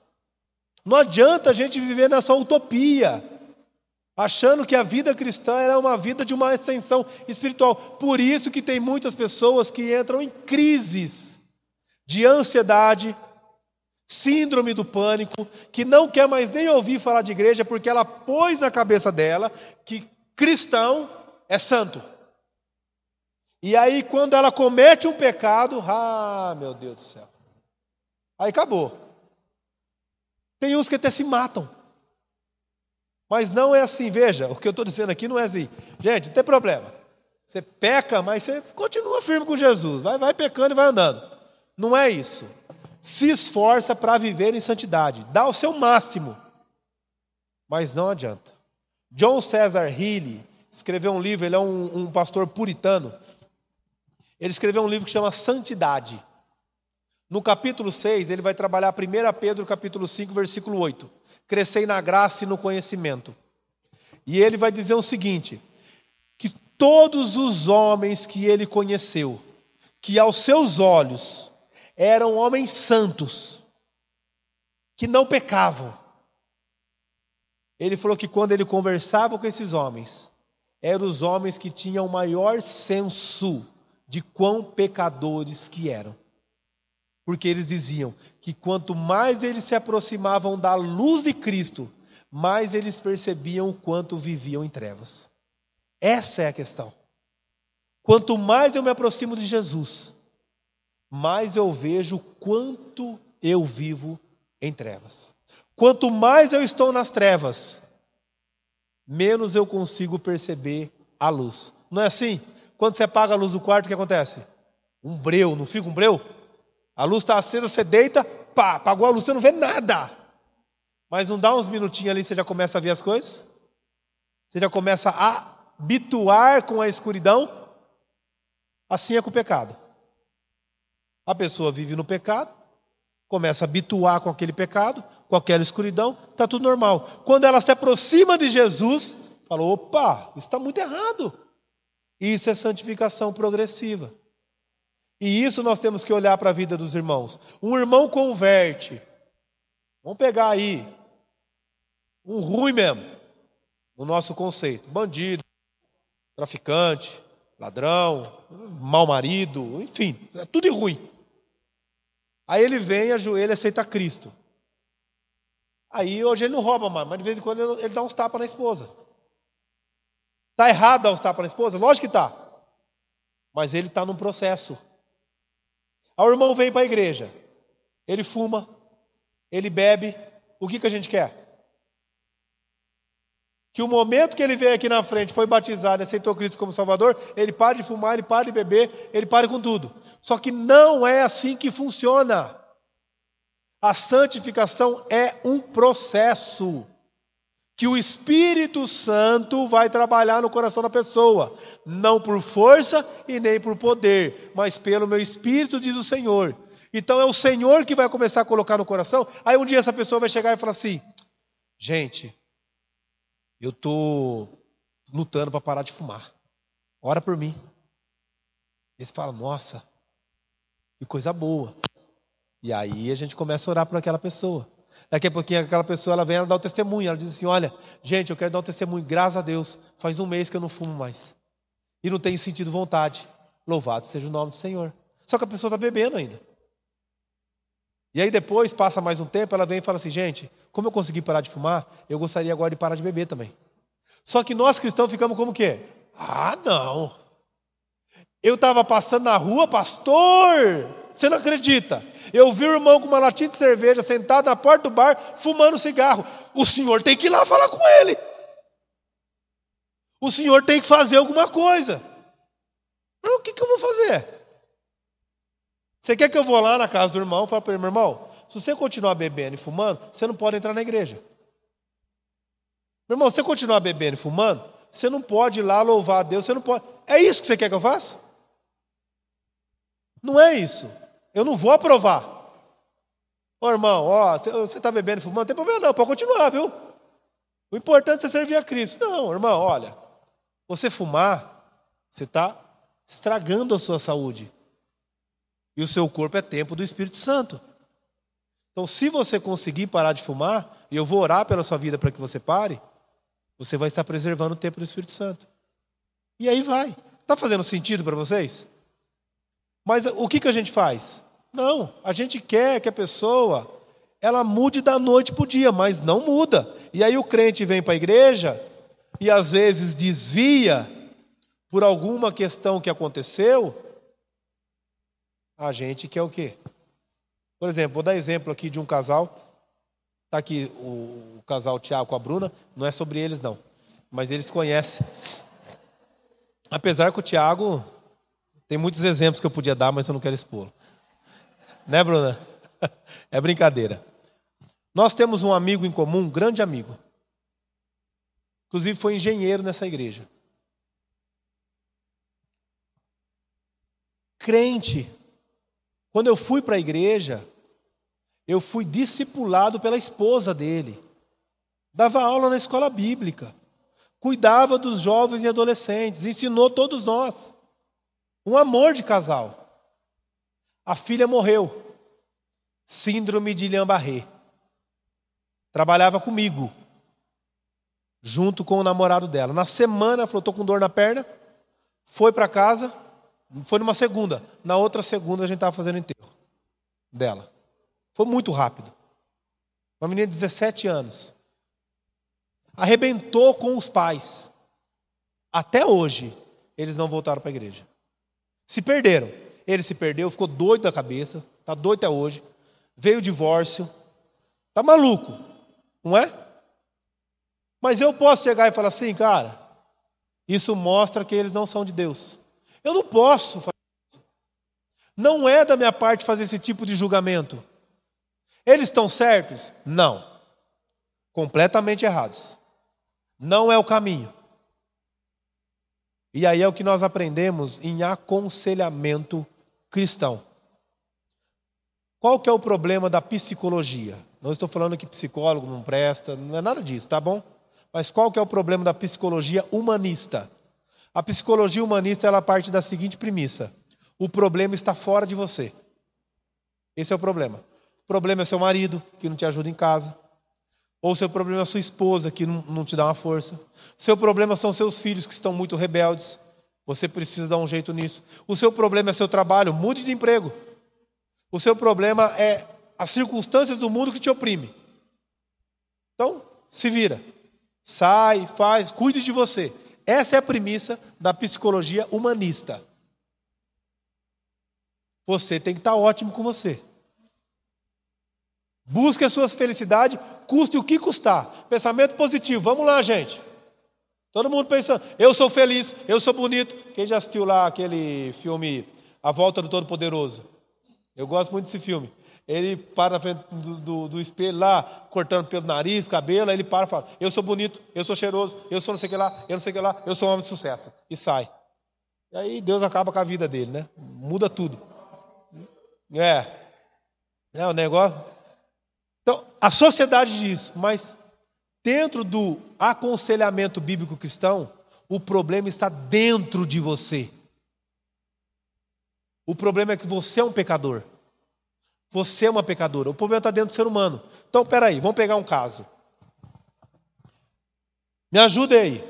Não adianta a gente viver nessa utopia achando que a vida cristã era uma vida de uma extensão espiritual. Por isso que tem muitas pessoas que entram em crises de ansiedade, síndrome do pânico, que não quer mais nem ouvir falar de igreja porque ela pôs na cabeça dela que cristão é santo. E aí, quando ela comete um pecado, ah, meu Deus do céu. Aí acabou. Tem uns que até se matam. Mas não é assim, veja, o que eu estou dizendo aqui não é assim. Gente, não tem problema. Você peca, mas você continua firme com Jesus. Vai, vai pecando e vai andando. Não é isso. Se esforça para viver em santidade. Dá o seu máximo. Mas não adianta. John Cesar Healy escreveu um livro, ele é um, um pastor puritano. Ele escreveu um livro que chama Santidade. No capítulo 6, ele vai trabalhar 1 Pedro capítulo 5, versículo 8. Crescei na graça e no conhecimento. E ele vai dizer o seguinte: que todos os homens que ele conheceu, que aos seus olhos eram homens santos, que não pecavam. Ele falou que quando ele conversava com esses homens, eram os homens que tinham o maior senso de quão pecadores que eram. Porque eles diziam que quanto mais eles se aproximavam da luz de Cristo, mais eles percebiam o quanto viviam em trevas. Essa é a questão. Quanto mais eu me aproximo de Jesus, mais eu vejo quanto eu vivo em trevas. Quanto mais eu estou nas trevas, menos eu consigo perceber a luz. Não é assim? Quando você apaga a luz do quarto, o que acontece? Um breu, não fica um breu? A luz está acesa, você deita, pá, apagou a luz, você não vê nada. Mas não dá uns minutinhos ali, você já começa a ver as coisas? Você já começa a habituar com a escuridão? Assim é com o pecado. A pessoa vive no pecado, começa a habituar com aquele pecado, com aquela escuridão, está tudo normal. Quando ela se aproxima de Jesus, fala: opa, isso está muito errado. Isso é santificação progressiva. E isso nós temos que olhar para a vida dos irmãos. Um irmão converte. Vamos pegar aí um ruim mesmo, no nosso conceito: bandido, traficante, ladrão, mau marido, enfim, é tudo ruim. Aí ele vem, ajoelha e aceita Cristo. Aí hoje ele não rouba mais, mas de vez em quando ele, ele dá uns tapas na esposa. Está errado dar uns tapas na esposa? Lógico que está. Mas ele está num processo. Aí o irmão vem para a igreja. Ele fuma, ele bebe. O que, que a gente quer? Que o momento que ele veio aqui na frente, foi batizado, aceitou Cristo como Salvador, ele pare de fumar, ele pare de beber, ele pare com tudo. Só que não é assim que funciona. A santificação é um processo que o Espírito Santo vai trabalhar no coração da pessoa, não por força e nem por poder, mas pelo meu espírito, diz o Senhor. Então é o Senhor que vai começar a colocar no coração. Aí um dia essa pessoa vai chegar e falar assim: gente, eu estou lutando para parar de fumar, ora por mim. Eles falam: nossa, que coisa boa. E aí a gente começa a orar por aquela pessoa. Daqui a pouquinho aquela pessoa ela vem ela dá o testemunho. Ela diz assim: Olha, gente, eu quero dar um testemunho, graças a Deus. Faz um mês que eu não fumo mais. E não tenho sentido vontade. Louvado seja o nome do Senhor. Só que a pessoa está bebendo ainda. E aí depois, passa mais um tempo, ela vem e fala assim: gente, como eu consegui parar de fumar, eu gostaria agora de parar de beber também. Só que nós cristãos ficamos como quê? Ah, não. Eu estava passando na rua, pastor, você não acredita? Eu vi o irmão com uma latinha de cerveja sentado na porta do bar, fumando cigarro. O senhor tem que ir lá falar com ele. O senhor tem que fazer alguma coisa. Mas o que, que eu vou fazer? Você quer que eu vou lá na casa do irmão e fale para ele, meu irmão, se você continuar bebendo e fumando, você não pode entrar na igreja. Meu irmão, se você continuar bebendo e fumando, você não pode ir lá louvar a Deus, você não pode. É isso que você quer que eu faça? Não é isso. Eu não vou aprovar. Ô irmão, ó, você está bebendo e fumando, não tem problema não, pode continuar, viu? O importante é servir a Cristo. Não, irmão, olha, você fumar, você está estragando a sua saúde. E o seu corpo é templo do Espírito Santo. Então, se você conseguir parar de fumar, e eu vou orar pela sua vida para que você pare, você vai estar preservando o templo do Espírito Santo. E aí vai. Está fazendo sentido para vocês? Mas o que, que a gente faz? Não, a gente quer que a pessoa ela mude da noite para o dia, mas não muda. E aí o crente vem para a igreja e às vezes desvia por alguma questão que aconteceu, a gente quer o quê? Por exemplo, vou dar exemplo aqui de um casal. Está aqui o, o casal Tiago com a Bruna. Não é sobre eles, não. Mas eles conhecem. Apesar que o Tiago tem muitos exemplos que eu podia dar, mas eu não quero expô-lo. Né, Bruna? É brincadeira. Nós temos um amigo em comum, um grande amigo. Inclusive foi engenheiro nessa igreja. Crente. Quando eu fui para a igreja, eu fui discipulado pela esposa dele. Dava aula na escola bíblica. Cuidava dos jovens e adolescentes. Ensinou todos nós. Um amor de casal. A filha morreu. Síndrome de Guillain-Barré. Trabalhava comigo. Junto com o namorado dela. Na semana, falou: estou com dor na perna. Foi para casa foi numa segunda. Na outra segunda a gente estava fazendo enterro dela. Foi muito rápido. Uma menina de 17 anos. Arrebentou com os pais. Até hoje, eles não voltaram para a igreja. Se perderam. Ele se perdeu, ficou doido da cabeça. Está doido até hoje. Veio o divórcio. Está maluco. Não é? Mas eu posso chegar e falar assim, cara, isso mostra que eles não são de Deus. Eu não posso fazer isso. Não é da minha parte fazer esse tipo de julgamento. Eles estão certos? Não. Completamente errados. Não é o caminho. E aí é o que nós aprendemos em aconselhamento cristão. Qual que é o problema da psicologia? Não estou falando que psicólogo não presta, não é nada disso, tá bom? Mas qual que é o problema da psicologia humanista? A psicologia humanista ela parte da seguinte premissa: o problema está fora de você. Esse é o problema. O problema é seu marido, que não te ajuda em casa. Ou seu problema é sua esposa, que não, não te dá uma força. Seu problema são seus filhos, que estão muito rebeldes. Você precisa dar um jeito nisso. O seu problema é seu trabalho, mude de emprego. O seu problema é as circunstâncias do mundo que te oprime. Então, se vira. Sai, faz, cuide de você. Essa é a premissa da psicologia humanista. Você tem que estar ótimo com você. Busque a sua felicidade, custe o que custar. Pensamento positivo. Vamos lá, gente. Todo mundo pensando, eu sou feliz, eu sou bonito. Quem já assistiu lá aquele filme A Volta do Todo-Poderoso? Eu gosto muito desse filme. Ele para na frente do, do, do, espelho lá, cortando pelo nariz, cabelo, aí ele para e fala: Eu sou bonito, eu sou cheiroso, eu sou não sei o que lá, eu não sei o que lá, eu sou um homem de sucesso. E sai. E aí Deus acaba com a vida dele, né? Muda tudo. É. É o negócio. Então, a sociedade diz, mas dentro do aconselhamento bíblico cristão, o problema está dentro de você. O problema é que você é um pecador. Você é uma pecadora. O problema está dentro do ser humano. Então, peraí, vamos pegar um caso. Me ajude aí.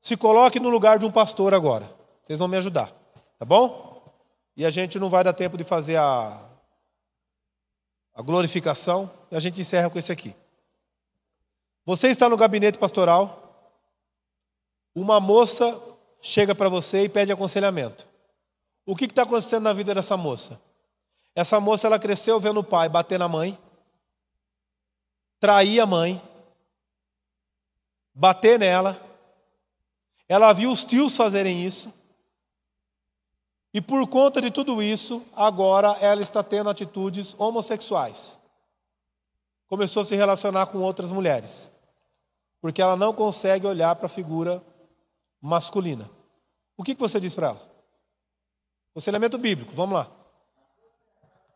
Se coloque no lugar de um pastor agora. Vocês vão me ajudar, tá bom? E a gente não vai dar tempo de fazer a, a glorificação. E a gente encerra com esse aqui. Você está no gabinete pastoral. Uma moça chega para você e pede aconselhamento. O que está acontecendo na vida dessa moça? Essa moça ela cresceu vendo o pai bater na mãe, trair a mãe, bater nela. Ela viu os tios fazerem isso. E por conta de tudo isso, agora ela está tendo atitudes homossexuais. Começou a se relacionar com outras mulheres. Porque ela não consegue olhar para a figura masculina. O que você diz para ela? Conselhamento bíblico, vamos lá.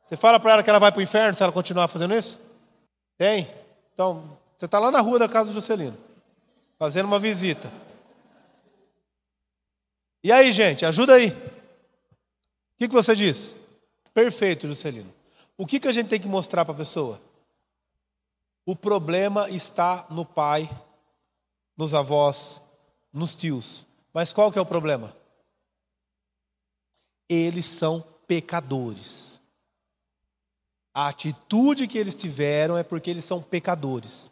Você fala para ela que ela vai para o inferno se ela continuar fazendo isso? Tem? Então, você está lá na rua da casa do Juscelino, fazendo uma visita. E aí, gente, ajuda aí. O que, que você diz? Perfeito, Juscelino. O que, que a gente tem que mostrar para a pessoa? O problema está no pai, nos avós, nos tios. Mas qual que é o problema? Eles são pecadores. A atitude que eles tiveram é porque eles são pecadores.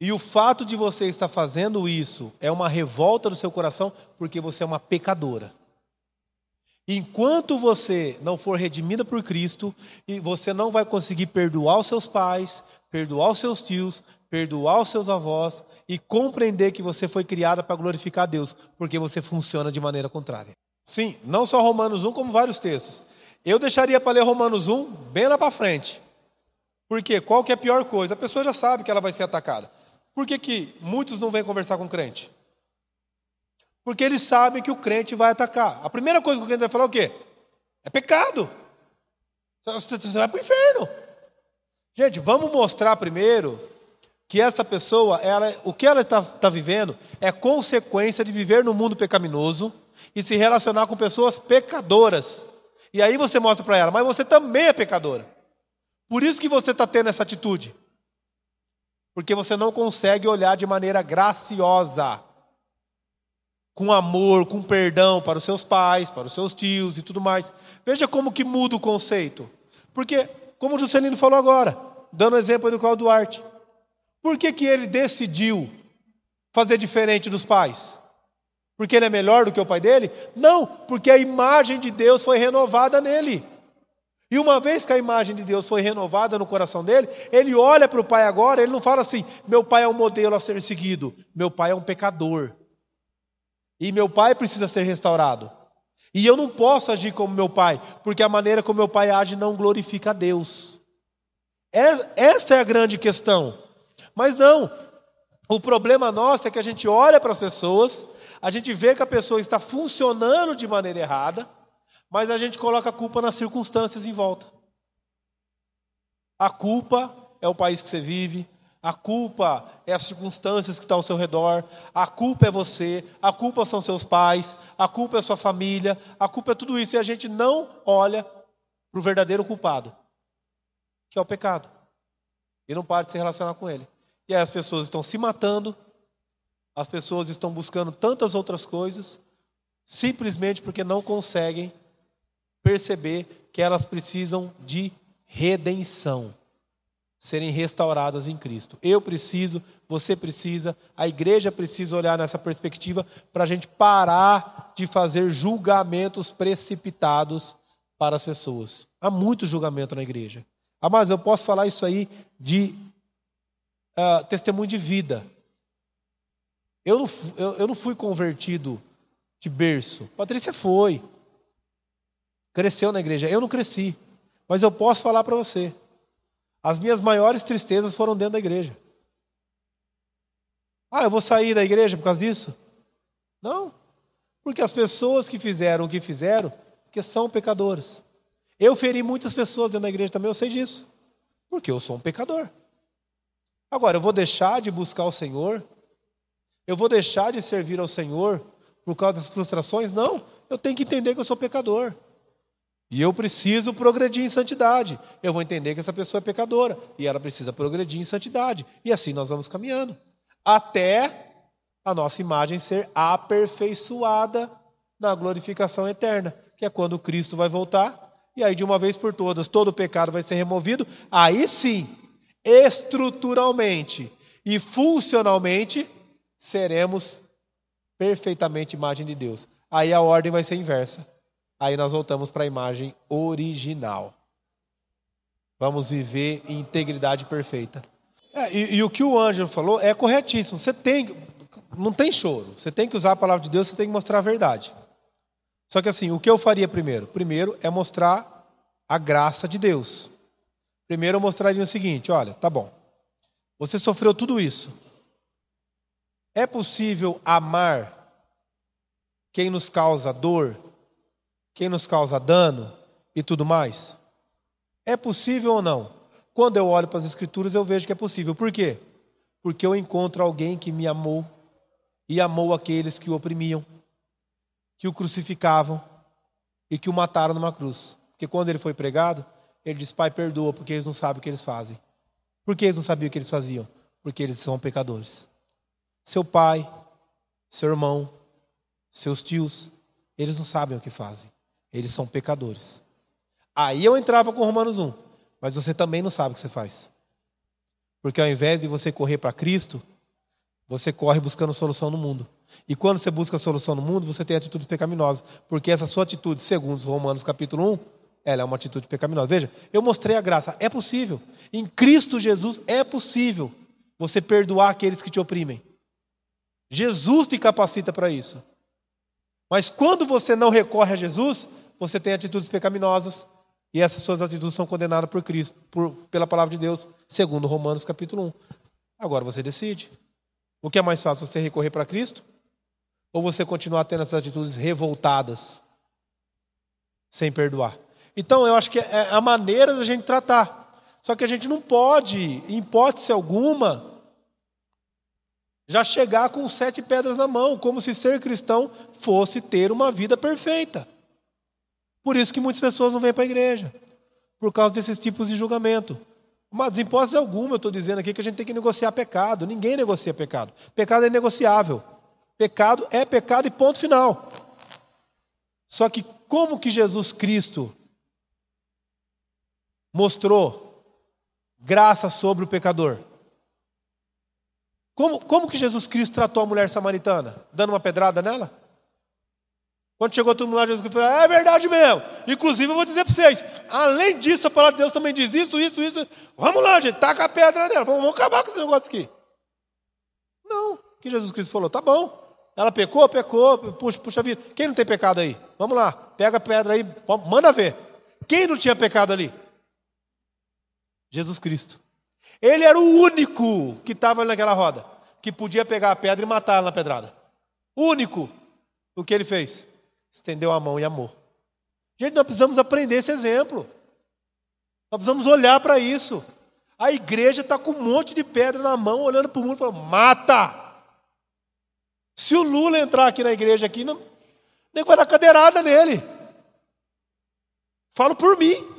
E o fato de você estar fazendo isso é uma revolta do seu coração porque você é uma pecadora. Enquanto você não for redimida por Cristo, você não vai conseguir perdoar os seus pais, perdoar os seus tios, perdoar os seus avós e compreender que você foi criada para glorificar Deus, porque você funciona de maneira contrária. Sim, não só Romanos 1, como vários textos. Eu deixaria para ler Romanos 1 bem lá para frente. Porque qual que é a pior coisa? A pessoa já sabe que ela vai ser atacada. Por que, que muitos não vêm conversar com o crente? Porque eles sabem que o crente vai atacar. A primeira coisa que o crente vai falar é o quê? É pecado. Você vai para o inferno. Gente, vamos mostrar primeiro que essa pessoa, ela, o que ela está tá vivendo é consequência de viver no mundo pecaminoso e se relacionar com pessoas pecadoras. E aí você mostra para ela, mas você também é pecadora. Por isso que você está tendo essa atitude. Porque você não consegue olhar de maneira graciosa com amor, com perdão para os seus pais, para os seus tios e tudo mais. Veja como que muda o conceito. Porque, como o Juscelino falou agora, dando exemplo aí do Claudio Duarte, por que, que ele decidiu fazer diferente dos pais? Porque ele é melhor do que o pai dele? Não, porque a imagem de Deus foi renovada nele. E uma vez que a imagem de Deus foi renovada no coração dele, ele olha para o pai agora, ele não fala assim: meu pai é um modelo a ser seguido, meu pai é um pecador. E meu pai precisa ser restaurado. E eu não posso agir como meu pai, porque a maneira como meu pai age não glorifica a Deus. Essa é a grande questão. Mas não, o problema nosso é que a gente olha para as pessoas, a gente vê que a pessoa está funcionando de maneira errada, mas a gente coloca a culpa nas circunstâncias em volta. A culpa é o país que você vive, a culpa é as circunstâncias que estão ao seu redor, a culpa é você, a culpa são seus pais, a culpa é sua família, a culpa é tudo isso, e a gente não olha para o verdadeiro culpado, que é o pecado, e não para de se relacionar com ele. E aí as pessoas estão se matando, as pessoas estão buscando tantas outras coisas, simplesmente porque não conseguem perceber que elas precisam de redenção serem restauradas em Cristo. Eu preciso, você precisa, a igreja precisa olhar nessa perspectiva para a gente parar de fazer julgamentos precipitados para as pessoas. Há muito julgamento na igreja. Ah, mas eu posso falar isso aí de uh, testemunho de vida. Eu não, eu, eu não fui convertido de berço. Patrícia foi. Cresceu na igreja. Eu não cresci. Mas eu posso falar para você. As minhas maiores tristezas foram dentro da igreja. Ah, eu vou sair da igreja por causa disso? Não. Porque as pessoas que fizeram o que fizeram, porque são pecadoras. Eu feri muitas pessoas dentro da igreja também, eu sei disso. Porque eu sou um pecador. Agora, eu vou deixar de buscar o Senhor? Eu vou deixar de servir ao Senhor por causa das frustrações? Não. Eu tenho que entender que eu sou pecador. E eu preciso progredir em santidade. Eu vou entender que essa pessoa é pecadora e ela precisa progredir em santidade. E assim nós vamos caminhando até a nossa imagem ser aperfeiçoada na glorificação eterna, que é quando Cristo vai voltar e aí de uma vez por todas todo o pecado vai ser removido. Aí sim, estruturalmente e funcionalmente seremos perfeitamente imagem de Deus. Aí a ordem vai ser inversa. Aí nós voltamos para a imagem original. Vamos viver em integridade perfeita. É, e, e, o que o Ângelo falou é corretíssimo. Você tem, não tem choro. Você tem que usar a palavra de Deus, você tem que mostrar a verdade. Só que assim, o que eu faria primeiro? Primeiro é mostrar a graça de Deus. Primeiro eu mostraria o seguinte: olha, tá bom. Você sofreu tudo isso. É possível amar quem nos causa dor quem nos causa dano e tudo mais? É possível ou não? Quando eu olho para as Escrituras, eu vejo que é possível. Por quê? Porque eu encontro alguém que me amou e amou aqueles que o oprimiam, que o crucificavam e que o mataram numa cruz. Porque quando ele foi pregado, ele disse: Pai, perdoa, porque eles não sabem o que eles fazem. Por que eles não sabiam o que eles faziam? Porque eles são pecadores. Seu pai, seu irmão, seus tios, eles não sabem o que fazem. Eles são pecadores. Aí eu entrava com Romanos 1. Mas você também não sabe o que você faz. Porque ao invés de você correr para Cristo, você corre buscando solução no mundo. E quando você busca solução no mundo, você tem atitude pecaminosa, porque essa sua atitude, segundo Romanos capítulo 1, ela é uma atitude pecaminosa. Veja, eu mostrei a graça, é possível. Em Cristo Jesus é possível você perdoar aqueles que te oprimem. Jesus te capacita para isso. Mas quando você não recorre a Jesus, você tem atitudes pecaminosas, e essas suas atitudes são condenadas por Cristo, por, pela palavra de Deus, segundo Romanos capítulo 1. Agora você decide. O que é mais fácil, você recorrer para Cristo? Ou você continuar tendo essas atitudes revoltadas, sem perdoar? Então, eu acho que é a maneira da gente tratar. Só que a gente não pode, em hipótese alguma, já chegar com sete pedras na mão, como se ser cristão fosse ter uma vida perfeita. Por isso que muitas pessoas não vêm para a igreja, por causa desses tipos de julgamento. Mas, em hipótese alguma, eu estou dizendo aqui que a gente tem que negociar pecado. Ninguém negocia pecado. Pecado é negociável. Pecado é pecado e ponto final. Só que como que Jesus Cristo mostrou graça sobre o pecador? Como, como que Jesus Cristo tratou a mulher samaritana? Dando uma pedrada nela? Quando chegou todo mundo lá, Jesus Cristo falou: É verdade mesmo. Inclusive, eu vou dizer para vocês: além disso, a palavra de Deus também diz isso, isso, isso. Vamos lá, gente, taca a pedra nela. Vamos, vamos acabar com esse negócio aqui. Não. Que Jesus Cristo falou? Tá bom. Ela pecou, pecou. Puxa, puxa vida. Quem não tem pecado aí? Vamos lá. Pega a pedra aí, manda ver. Quem não tinha pecado ali? Jesus Cristo. Ele era o único que estava naquela roda, que podia pegar a pedra e matar na pedrada. Único. O que ele fez? estendeu a mão e amou. Gente, nós precisamos aprender esse exemplo. Nós precisamos olhar para isso. A igreja está com um monte de pedra na mão, olhando para o mundo e falando: mata! Se o Lula entrar aqui na igreja, aqui, não, nem vai dar cadeirada nele. Falo por mim.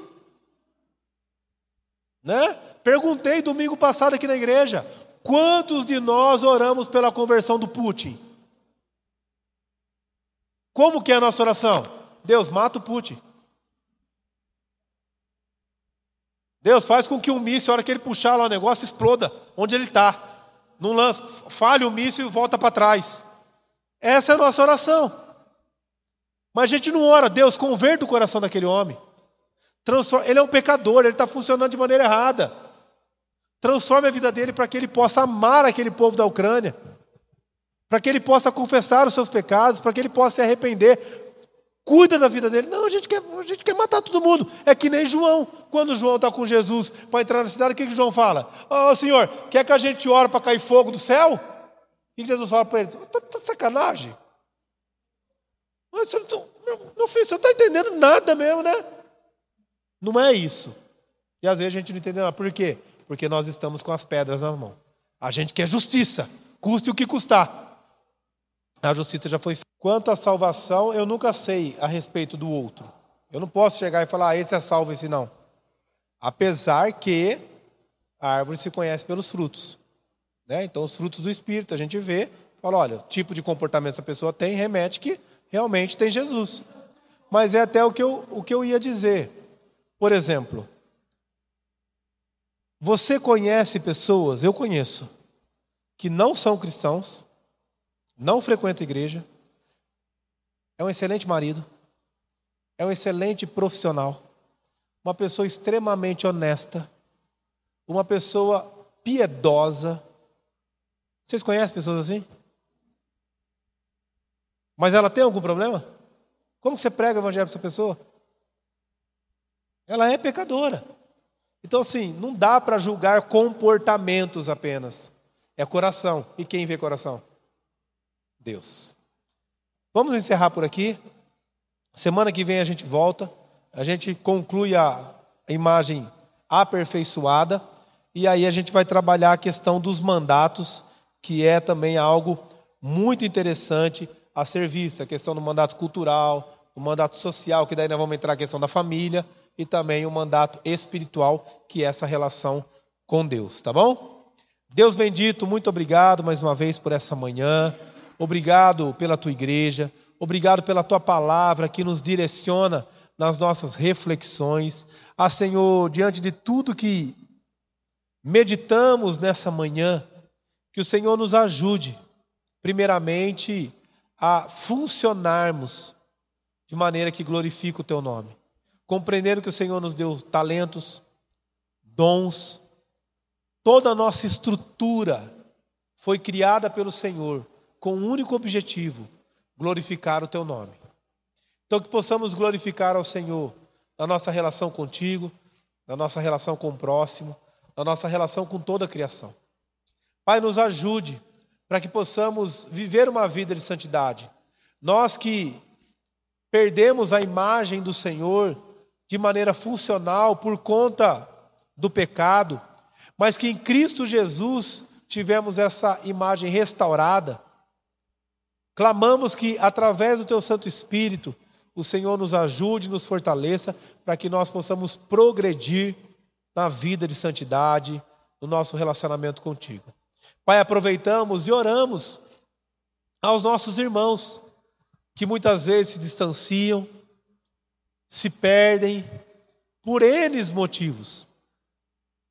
Né? Perguntei domingo passado aqui na igreja: quantos de nós oramos pela conversão do Putin? Como que é a nossa oração? Deus, mata o Putin. Deus, faz com que o míssil, a hora que ele puxar lá o negócio, exploda onde ele está. Não lança, falha o míssil e volta para trás. Essa é a nossa oração. Mas a gente não ora, Deus, converta o coração daquele homem. Transforma, ele é um pecador, ele está funcionando de maneira errada. Transforme a vida dele para que ele possa amar aquele povo da Ucrânia para que ele possa confessar os seus pecados, para que ele possa se arrepender. Cuida da vida dele. Não, a gente quer, a gente quer matar todo mundo. É que nem João. Quando João está com Jesus para entrar na cidade, o que, que João fala? Ó oh, Senhor, quer que a gente ore para cair fogo do céu? Que Jesus fala para ele? Está tá sacanagem? Mas, meu, meu filho, você não está entendendo nada mesmo, né? Não é isso. E às vezes a gente não entende nada. Por quê? Porque nós estamos com as pedras nas mãos. A gente quer justiça, custe o que custar. A justiça já foi feita. Quanto à salvação, eu nunca sei a respeito do outro. Eu não posso chegar e falar, ah, esse é salvo, esse não. Apesar que a árvore se conhece pelos frutos. Né? Então, os frutos do Espírito, a gente vê, fala, olha, o tipo de comportamento essa pessoa tem, remete que realmente tem Jesus. Mas é até o que eu, o que eu ia dizer. Por exemplo, você conhece pessoas, eu conheço, que não são cristãos, não frequenta igreja, é um excelente marido, é um excelente profissional, uma pessoa extremamente honesta, uma pessoa piedosa. Vocês conhecem pessoas assim? Mas ela tem algum problema? Como você prega o evangelho para essa pessoa? Ela é pecadora. Então, assim, não dá para julgar comportamentos apenas. É coração. E quem vê coração? Deus. Vamos encerrar por aqui. Semana que vem a gente volta, a gente conclui a imagem aperfeiçoada e aí a gente vai trabalhar a questão dos mandatos, que é também algo muito interessante a ser visto, a questão do mandato cultural, o mandato social, que daí nós vamos entrar a questão da família e também o mandato espiritual, que é essa relação com Deus, tá bom? Deus bendito, muito obrigado mais uma vez por essa manhã. Obrigado pela tua igreja, obrigado pela tua palavra que nos direciona nas nossas reflexões. Ah, Senhor, diante de tudo que meditamos nessa manhã, que o Senhor nos ajude, primeiramente, a funcionarmos de maneira que glorifique o teu nome. Compreendendo que o Senhor nos deu talentos, dons, toda a nossa estrutura foi criada pelo Senhor com um único objetivo: glorificar o teu nome. Então, que possamos glorificar ao Senhor na nossa relação contigo, na nossa relação com o próximo, na nossa relação com toda a criação. Pai, nos ajude para que possamos viver uma vida de santidade. Nós que perdemos a imagem do Senhor de maneira funcional por conta do pecado, mas que em Cristo Jesus tivemos essa imagem restaurada. Clamamos que através do teu Santo Espírito o Senhor nos ajude, nos fortaleça para que nós possamos progredir na vida de santidade, no nosso relacionamento contigo. Pai, aproveitamos e oramos aos nossos irmãos que muitas vezes se distanciam, se perdem por N motivos.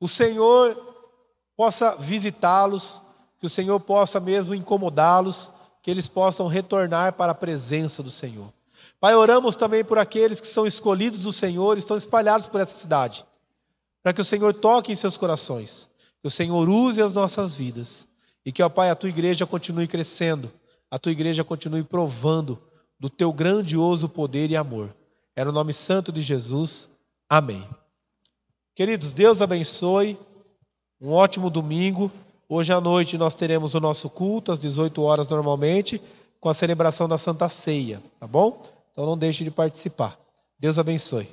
O Senhor possa visitá-los, que o Senhor possa mesmo incomodá-los, que eles possam retornar para a presença do Senhor. Pai, oramos também por aqueles que são escolhidos do Senhor, estão espalhados por essa cidade, para que o Senhor toque em seus corações, que o Senhor use as nossas vidas e que, ó Pai, a tua igreja continue crescendo, a tua igreja continue provando do teu grandioso poder e amor. É no nome santo de Jesus. Amém. Queridos, Deus abençoe. Um ótimo domingo. Hoje à noite nós teremos o nosso culto às 18 horas normalmente, com a celebração da Santa Ceia, tá bom? Então não deixe de participar. Deus abençoe.